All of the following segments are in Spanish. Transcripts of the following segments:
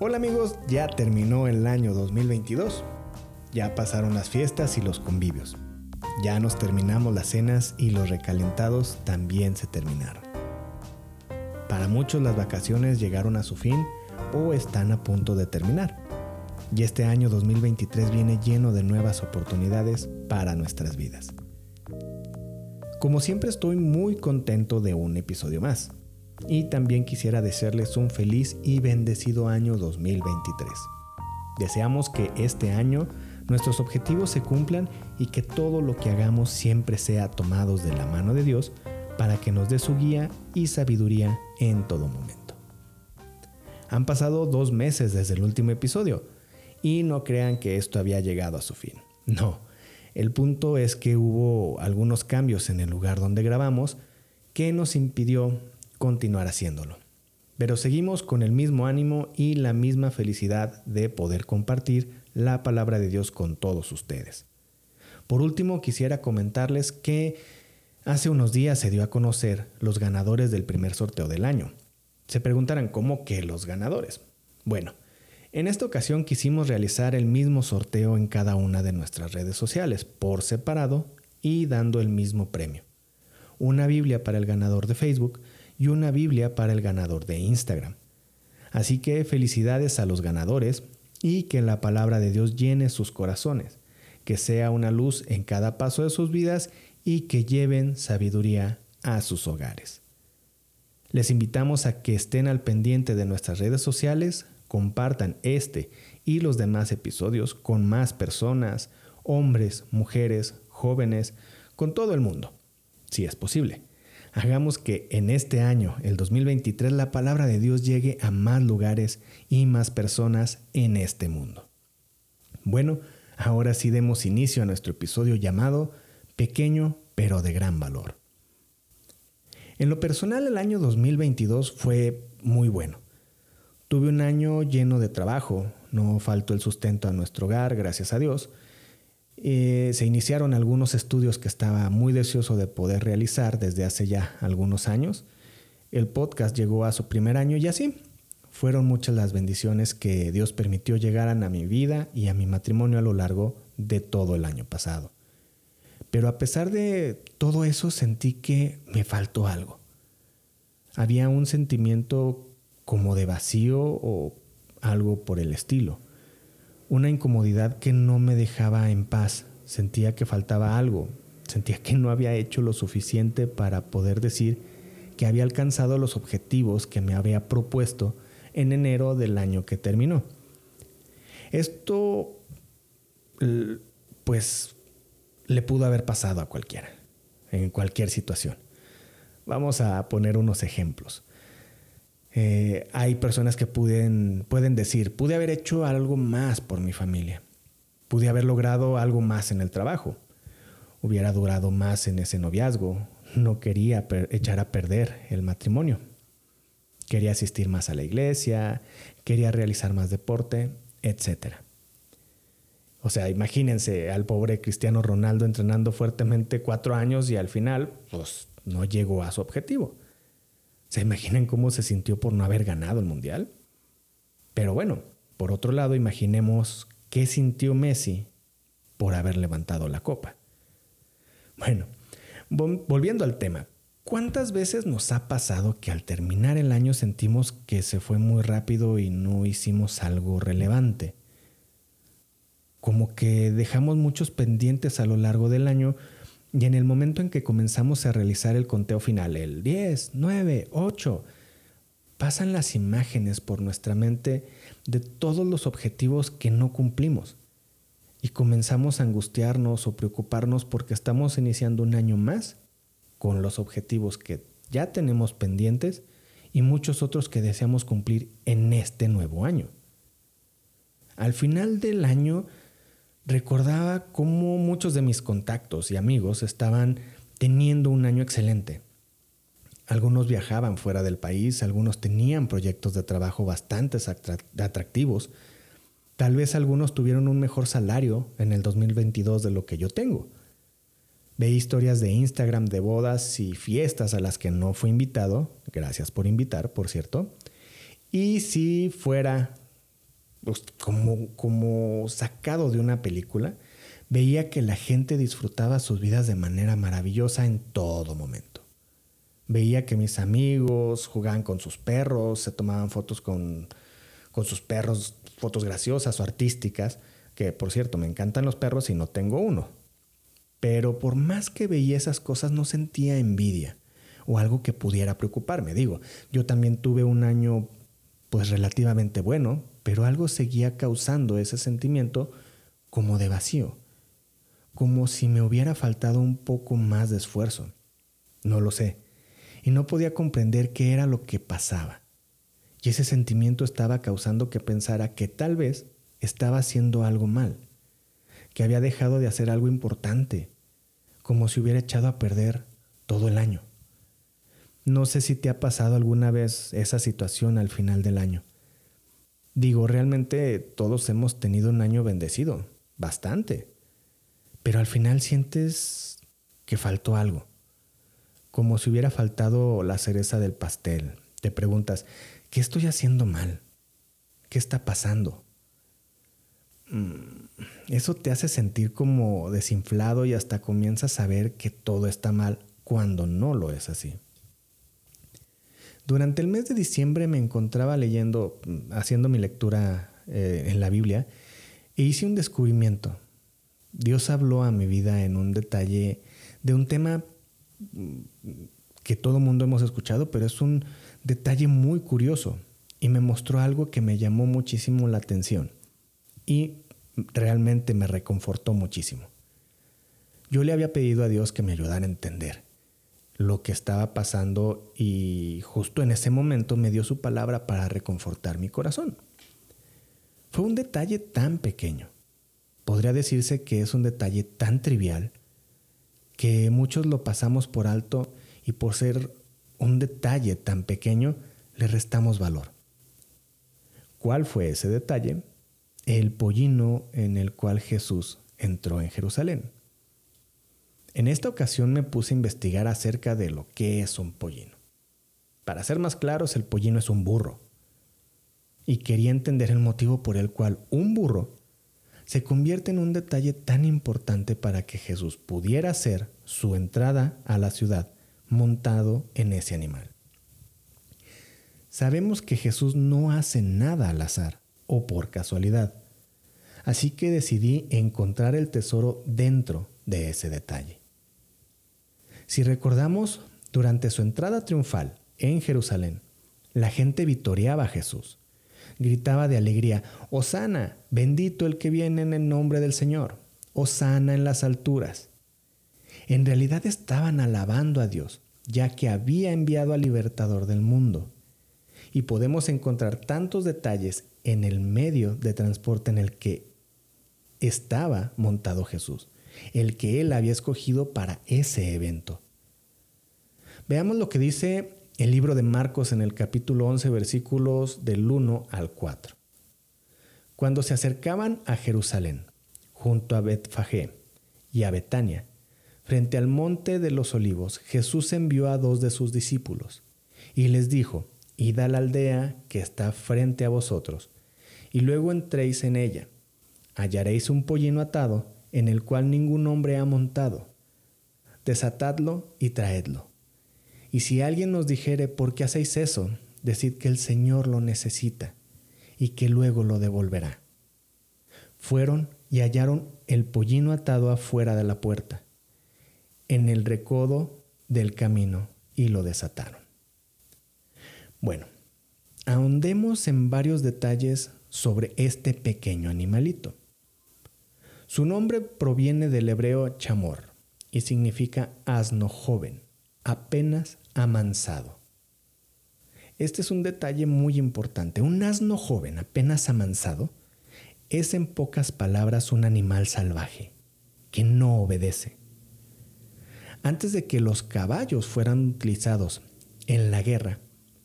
Hola amigos, ya terminó el año 2022. Ya pasaron las fiestas y los convivios. Ya nos terminamos las cenas y los recalentados también se terminaron. Para muchos las vacaciones llegaron a su fin o están a punto de terminar. Y este año 2023 viene lleno de nuevas oportunidades para nuestras vidas. Como siempre estoy muy contento de un episodio más y también quisiera desearles un feliz y bendecido año 2023. Deseamos que este año nuestros objetivos se cumplan y que todo lo que hagamos siempre sea tomados de la mano de Dios para que nos dé su guía y sabiduría en todo momento. Han pasado dos meses desde el último episodio y no crean que esto había llegado a su fin. No, el punto es que hubo algunos cambios en el lugar donde grabamos que nos impidió continuar haciéndolo. Pero seguimos con el mismo ánimo y la misma felicidad de poder compartir la palabra de Dios con todos ustedes. Por último, quisiera comentarles que hace unos días se dio a conocer los ganadores del primer sorteo del año. Se preguntarán cómo que los ganadores. Bueno, en esta ocasión quisimos realizar el mismo sorteo en cada una de nuestras redes sociales, por separado y dando el mismo premio. Una Biblia para el ganador de Facebook y una Biblia para el ganador de Instagram. Así que felicidades a los ganadores y que la palabra de Dios llene sus corazones, que sea una luz en cada paso de sus vidas y que lleven sabiduría a sus hogares. Les invitamos a que estén al pendiente de nuestras redes sociales, compartan este y los demás episodios con más personas, hombres, mujeres, jóvenes, con todo el mundo, si es posible. Hagamos que en este año, el 2023, la palabra de Dios llegue a más lugares y más personas en este mundo. Bueno, ahora sí demos inicio a nuestro episodio llamado Pequeño pero de gran valor. En lo personal el año 2022 fue muy bueno. Tuve un año lleno de trabajo, no faltó el sustento a nuestro hogar, gracias a Dios, eh, se iniciaron algunos estudios que estaba muy deseoso de poder realizar desde hace ya algunos años. El podcast llegó a su primer año y así fueron muchas las bendiciones que Dios permitió llegaran a mi vida y a mi matrimonio a lo largo de todo el año pasado. Pero a pesar de todo eso sentí que me faltó algo. Había un sentimiento como de vacío o algo por el estilo una incomodidad que no me dejaba en paz. Sentía que faltaba algo, sentía que no había hecho lo suficiente para poder decir que había alcanzado los objetivos que me había propuesto en enero del año que terminó. Esto, pues, le pudo haber pasado a cualquiera, en cualquier situación. Vamos a poner unos ejemplos. Eh, hay personas que pueden, decir, pude haber hecho algo más por mi familia, pude haber logrado algo más en el trabajo, hubiera durado más en ese noviazgo, no quería echar a perder el matrimonio, quería asistir más a la iglesia, quería realizar más deporte, etc. O sea, imagínense al pobre Cristiano Ronaldo entrenando fuertemente cuatro años y al final, pues no llegó a su objetivo. ¿Se imaginan cómo se sintió por no haber ganado el Mundial? Pero bueno, por otro lado, imaginemos qué sintió Messi por haber levantado la copa. Bueno, volviendo al tema, ¿cuántas veces nos ha pasado que al terminar el año sentimos que se fue muy rápido y no hicimos algo relevante? Como que dejamos muchos pendientes a lo largo del año y en el momento en que comenzamos a realizar el conteo final, el 10, 9, 8, pasan las imágenes por nuestra mente de todos los objetivos que no cumplimos. Y comenzamos a angustiarnos o preocuparnos porque estamos iniciando un año más con los objetivos que ya tenemos pendientes y muchos otros que deseamos cumplir en este nuevo año. Al final del año recordaba cómo muchos de mis contactos y amigos estaban teniendo un año excelente. Algunos viajaban fuera del país, algunos tenían proyectos de trabajo bastante atractivos, tal vez algunos tuvieron un mejor salario en el 2022 de lo que yo tengo. Ve historias de Instagram de bodas y fiestas a las que no fui invitado, gracias por invitar, por cierto. Y si fuera pues, como, como sacado de una película, veía que la gente disfrutaba sus vidas de manera maravillosa en todo momento. Veía que mis amigos jugaban con sus perros, se tomaban fotos con, con sus perros, fotos graciosas o artísticas, que por cierto me encantan los perros y no tengo uno. Pero por más que veía esas cosas no sentía envidia o algo que pudiera preocuparme. Digo, yo también tuve un año pues relativamente bueno, pero algo seguía causando ese sentimiento como de vacío, como si me hubiera faltado un poco más de esfuerzo. No lo sé, y no podía comprender qué era lo que pasaba. Y ese sentimiento estaba causando que pensara que tal vez estaba haciendo algo mal, que había dejado de hacer algo importante, como si hubiera echado a perder todo el año. No sé si te ha pasado alguna vez esa situación al final del año. Digo, realmente todos hemos tenido un año bendecido, bastante. Pero al final sientes que faltó algo, como si hubiera faltado la cereza del pastel. Te preguntas, ¿qué estoy haciendo mal? ¿Qué está pasando? Mm, eso te hace sentir como desinflado y hasta comienzas a ver que todo está mal cuando no lo es así. Durante el mes de diciembre me encontraba leyendo, haciendo mi lectura eh, en la Biblia e hice un descubrimiento. Dios habló a mi vida en un detalle de un tema mm, que todo mundo hemos escuchado, pero es un detalle muy curioso y me mostró algo que me llamó muchísimo la atención y realmente me reconfortó muchísimo. Yo le había pedido a Dios que me ayudara a entender lo que estaba pasando y justo en ese momento me dio su palabra para reconfortar mi corazón. Fue un detalle tan pequeño. Podría decirse que es un detalle tan trivial que muchos lo pasamos por alto y por ser un detalle tan pequeño le restamos valor. ¿Cuál fue ese detalle? El pollino en el cual Jesús entró en Jerusalén. En esta ocasión me puse a investigar acerca de lo que es un pollino. Para ser más claros, el pollino es un burro. Y quería entender el motivo por el cual un burro se convierte en un detalle tan importante para que Jesús pudiera hacer su entrada a la ciudad montado en ese animal. Sabemos que Jesús no hace nada al azar o por casualidad, así que decidí encontrar el tesoro dentro de ese detalle. Si recordamos, durante su entrada triunfal en Jerusalén, la gente vitoreaba a Jesús. Gritaba de alegría, Osana, bendito el que viene en el nombre del Señor, Osana en las alturas. En realidad estaban alabando a Dios, ya que había enviado al libertador del mundo. Y podemos encontrar tantos detalles en el medio de transporte en el que estaba montado Jesús el que él había escogido para ese evento. Veamos lo que dice el libro de Marcos en el capítulo 11, versículos del 1 al 4. Cuando se acercaban a Jerusalén, junto a Betfagé y a Betania, frente al monte de los olivos, Jesús envió a dos de sus discípulos y les dijo, Id a la aldea que está frente a vosotros, y luego entréis en ella. Hallaréis un pollino atado en el cual ningún hombre ha montado. Desatadlo y traedlo. Y si alguien nos dijere, ¿por qué hacéis eso? Decid que el Señor lo necesita y que luego lo devolverá. Fueron y hallaron el pollino atado afuera de la puerta, en el recodo del camino, y lo desataron. Bueno, ahondemos en varios detalles sobre este pequeño animalito. Su nombre proviene del hebreo chamor y significa asno joven, apenas amansado. Este es un detalle muy importante. Un asno joven, apenas amansado, es en pocas palabras un animal salvaje, que no obedece. Antes de que los caballos fueran utilizados en la guerra,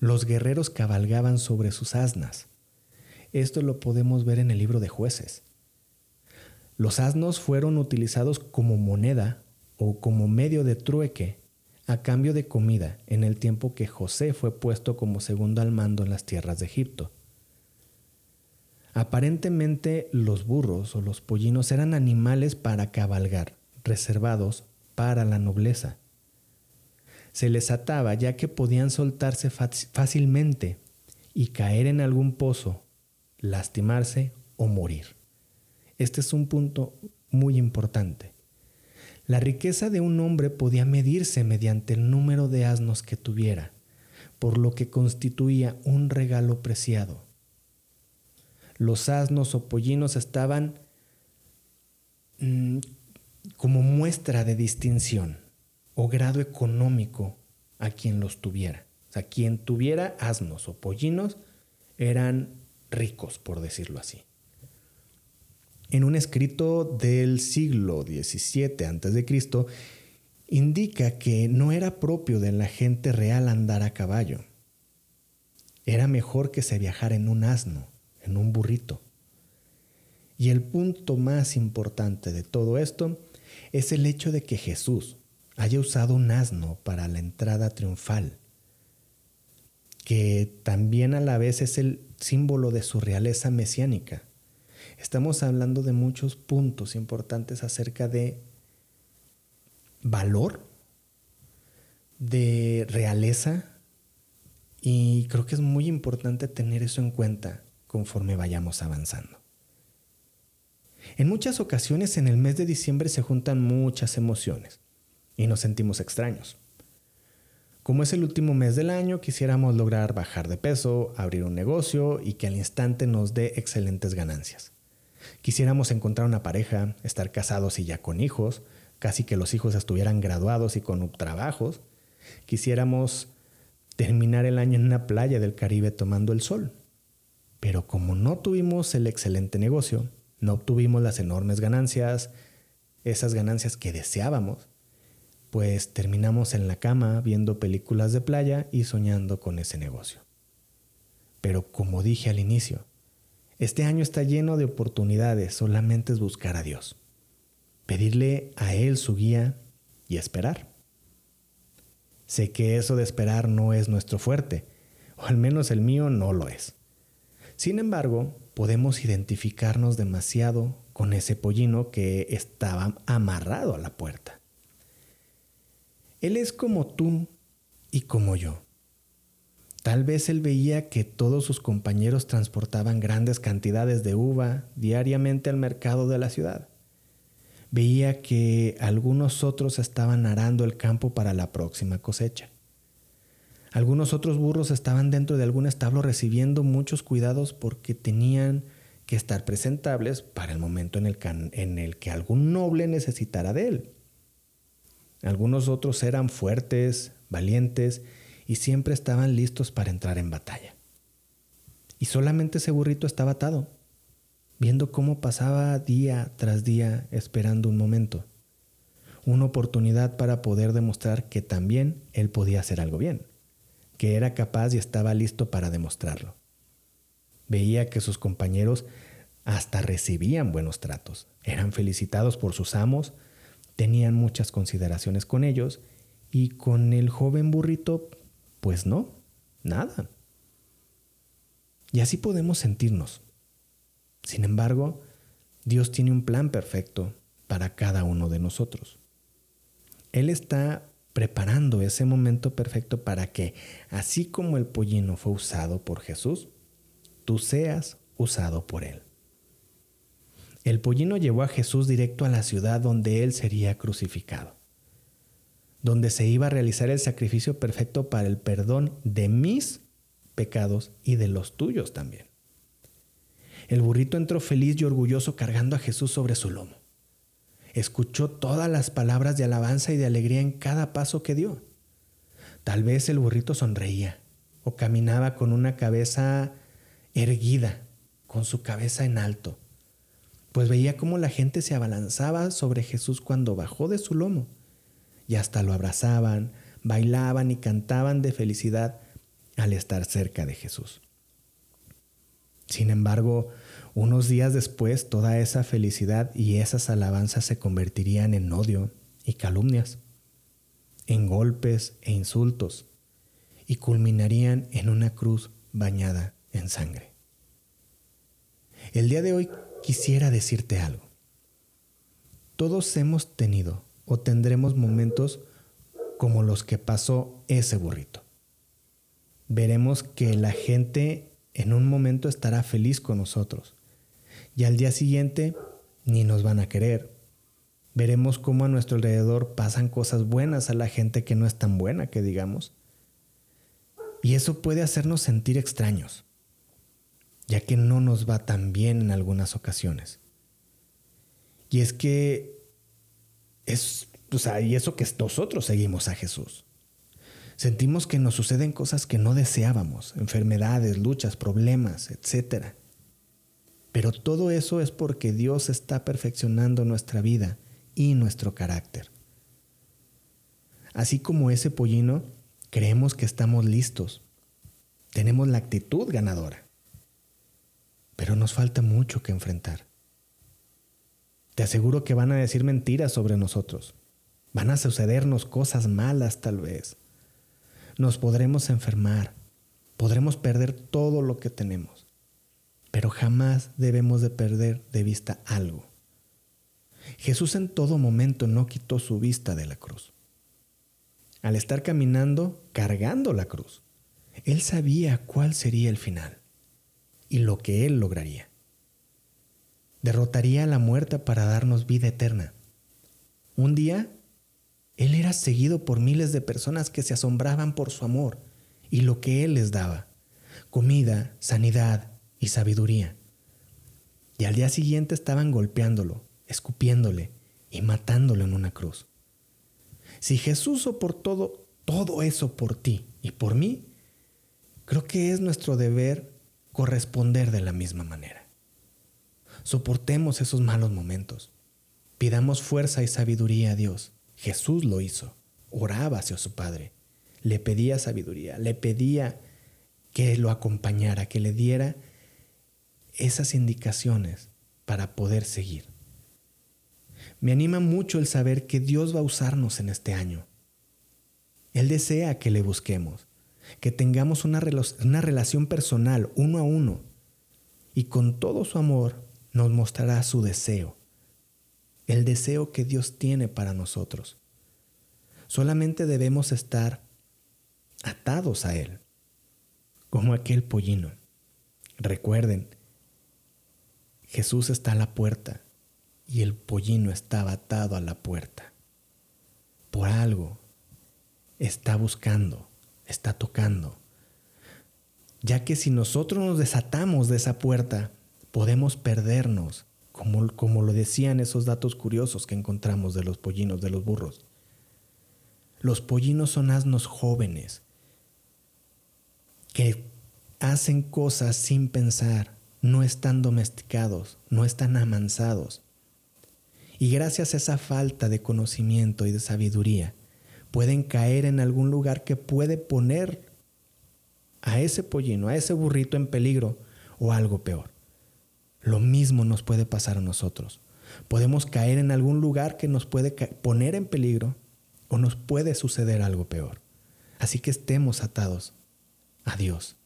los guerreros cabalgaban sobre sus asnas. Esto lo podemos ver en el libro de jueces. Los asnos fueron utilizados como moneda o como medio de trueque a cambio de comida en el tiempo que José fue puesto como segundo al mando en las tierras de Egipto. Aparentemente los burros o los pollinos eran animales para cabalgar, reservados para la nobleza. Se les ataba ya que podían soltarse fácilmente y caer en algún pozo, lastimarse o morir. Este es un punto muy importante. La riqueza de un hombre podía medirse mediante el número de asnos que tuviera, por lo que constituía un regalo preciado. Los asnos o pollinos estaban mm, como muestra de distinción o grado económico a quien los tuviera. O sea, quien tuviera asnos o pollinos eran ricos, por decirlo así. En un escrito del siglo XVII a.C., indica que no era propio de la gente real andar a caballo. Era mejor que se viajara en un asno, en un burrito. Y el punto más importante de todo esto es el hecho de que Jesús haya usado un asno para la entrada triunfal, que también a la vez es el símbolo de su realeza mesiánica. Estamos hablando de muchos puntos importantes acerca de valor, de realeza, y creo que es muy importante tener eso en cuenta conforme vayamos avanzando. En muchas ocasiones en el mes de diciembre se juntan muchas emociones y nos sentimos extraños. Como es el último mes del año, quisiéramos lograr bajar de peso, abrir un negocio y que al instante nos dé excelentes ganancias. Quisiéramos encontrar una pareja, estar casados y ya con hijos, casi que los hijos estuvieran graduados y con trabajos. Quisiéramos terminar el año en una playa del Caribe tomando el sol. Pero como no tuvimos el excelente negocio, no obtuvimos las enormes ganancias, esas ganancias que deseábamos, pues terminamos en la cama viendo películas de playa y soñando con ese negocio. Pero como dije al inicio, este año está lleno de oportunidades, solamente es buscar a Dios, pedirle a Él su guía y esperar. Sé que eso de esperar no es nuestro fuerte, o al menos el mío no lo es. Sin embargo, podemos identificarnos demasiado con ese pollino que estaba amarrado a la puerta. Él es como tú y como yo. Tal vez él veía que todos sus compañeros transportaban grandes cantidades de uva diariamente al mercado de la ciudad. Veía que algunos otros estaban arando el campo para la próxima cosecha. Algunos otros burros estaban dentro de algún establo recibiendo muchos cuidados porque tenían que estar presentables para el momento en el, en el que algún noble necesitara de él. Algunos otros eran fuertes, valientes y siempre estaban listos para entrar en batalla. Y solamente ese burrito estaba atado, viendo cómo pasaba día tras día esperando un momento, una oportunidad para poder demostrar que también él podía hacer algo bien que era capaz y estaba listo para demostrarlo. Veía que sus compañeros hasta recibían buenos tratos, eran felicitados por sus amos, tenían muchas consideraciones con ellos y con el joven burrito, pues no, nada. Y así podemos sentirnos. Sin embargo, Dios tiene un plan perfecto para cada uno de nosotros. Él está preparando ese momento perfecto para que, así como el pollino fue usado por Jesús, tú seas usado por Él. El pollino llevó a Jesús directo a la ciudad donde Él sería crucificado, donde se iba a realizar el sacrificio perfecto para el perdón de mis pecados y de los tuyos también. El burrito entró feliz y orgulloso cargando a Jesús sobre su lomo escuchó todas las palabras de alabanza y de alegría en cada paso que dio. Tal vez el burrito sonreía o caminaba con una cabeza erguida, con su cabeza en alto, pues veía cómo la gente se abalanzaba sobre Jesús cuando bajó de su lomo, y hasta lo abrazaban, bailaban y cantaban de felicidad al estar cerca de Jesús. Sin embargo, unos días después, toda esa felicidad y esas alabanzas se convertirían en odio y calumnias, en golpes e insultos, y culminarían en una cruz bañada en sangre. El día de hoy quisiera decirte algo. Todos hemos tenido o tendremos momentos como los que pasó ese burrito. Veremos que la gente en un momento estará feliz con nosotros y al día siguiente ni nos van a querer. Veremos cómo a nuestro alrededor pasan cosas buenas a la gente que no es tan buena que digamos. Y eso puede hacernos sentir extraños, ya que no nos va tan bien en algunas ocasiones. Y es que es, pues ahí eso que nosotros seguimos a Jesús. Sentimos que nos suceden cosas que no deseábamos, enfermedades, luchas, problemas, etc. Pero todo eso es porque Dios está perfeccionando nuestra vida y nuestro carácter. Así como ese pollino, creemos que estamos listos. Tenemos la actitud ganadora. Pero nos falta mucho que enfrentar. Te aseguro que van a decir mentiras sobre nosotros. Van a sucedernos cosas malas tal vez. Nos podremos enfermar. Podremos perder todo lo que tenemos. Pero jamás debemos de perder de vista algo. Jesús en todo momento no quitó su vista de la cruz. Al estar caminando, cargando la cruz, Él sabía cuál sería el final y lo que Él lograría. Derrotaría a la muerte para darnos vida eterna. Un día, Él era seguido por miles de personas que se asombraban por su amor y lo que Él les daba, comida, sanidad y sabiduría. Y al día siguiente estaban golpeándolo, escupiéndole y matándolo en una cruz. Si Jesús soportó todo eso por ti y por mí, creo que es nuestro deber corresponder de la misma manera. Soportemos esos malos momentos. Pidamos fuerza y sabiduría a Dios. Jesús lo hizo. Oraba hacia su Padre. Le pedía sabiduría. Le pedía que lo acompañara, que le diera esas indicaciones para poder seguir. Me anima mucho el saber que Dios va a usarnos en este año. Él desea que le busquemos, que tengamos una, relación personal uno a uno y con todo su amor nos mostrará su deseo, el deseo que Dios tiene para nosotros. Solamente debemos estar atados a Él, como aquel pollino. Recuerden, Jesús está a la puerta y el pollino estaba atado a la puerta. Por algo está buscando, está tocando. Ya que si nosotros nos desatamos de esa puerta, podemos perdernos, como, como lo decían esos datos curiosos que encontramos de los pollinos, de los burros. Los pollinos son asnos jóvenes que hacen cosas sin pensar, no están domesticados, no están amansados. Y gracias a esa falta de conocimiento y de sabiduría, pueden caer en algún lugar que puede poner a ese pollino, a ese burrito en peligro o algo peor. Lo mismo nos puede pasar a nosotros. Podemos caer en algún lugar que nos puede poner en peligro o nos puede suceder algo peor. Así que estemos atados a Dios.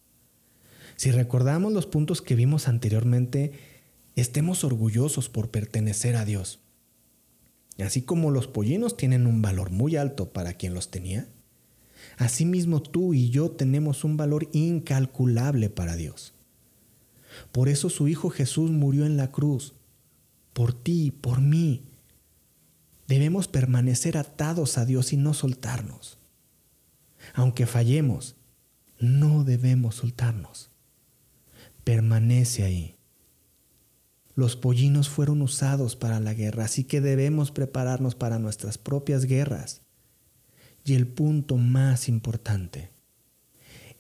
Si recordamos los puntos que vimos anteriormente, estemos orgullosos por pertenecer a Dios. Así como los pollinos tienen un valor muy alto para quien los tenía, asimismo tú y yo tenemos un valor incalculable para Dios. Por eso su Hijo Jesús murió en la cruz, por ti, por mí. Debemos permanecer atados a Dios y no soltarnos. Aunque fallemos, no debemos soltarnos. Permanece ahí. Los pollinos fueron usados para la guerra, así que debemos prepararnos para nuestras propias guerras. Y el punto más importante,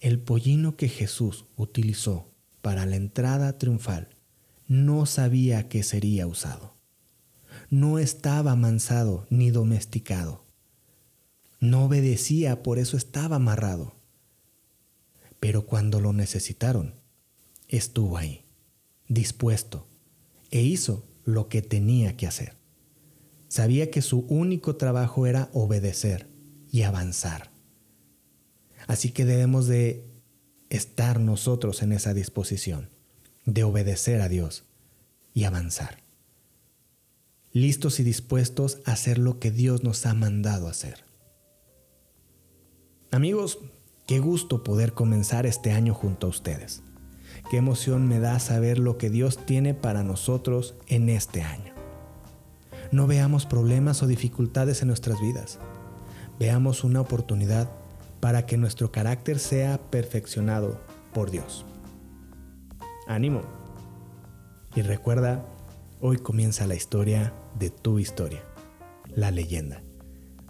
el pollino que Jesús utilizó para la entrada triunfal no sabía que sería usado. No estaba amansado ni domesticado. No obedecía, por eso estaba amarrado. Pero cuando lo necesitaron, estuvo ahí, dispuesto, e hizo lo que tenía que hacer. Sabía que su único trabajo era obedecer y avanzar. Así que debemos de estar nosotros en esa disposición de obedecer a Dios, y avanzar. Listos y dispuestos a hacer lo que Dios nos ha mandado hacer. Amigos, qué gusto poder comenzar este año junto a ustedes. Qué emoción me da saber lo que Dios tiene para nosotros en este año. No veamos problemas o dificultades en nuestras vidas. Veamos una oportunidad para que nuestro carácter sea perfeccionado por Dios. Ánimo. Y recuerda, hoy comienza la historia de tu historia, la leyenda.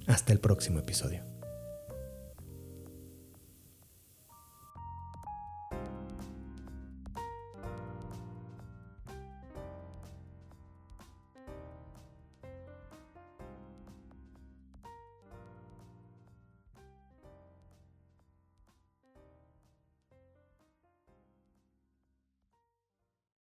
Hasta el próximo episodio.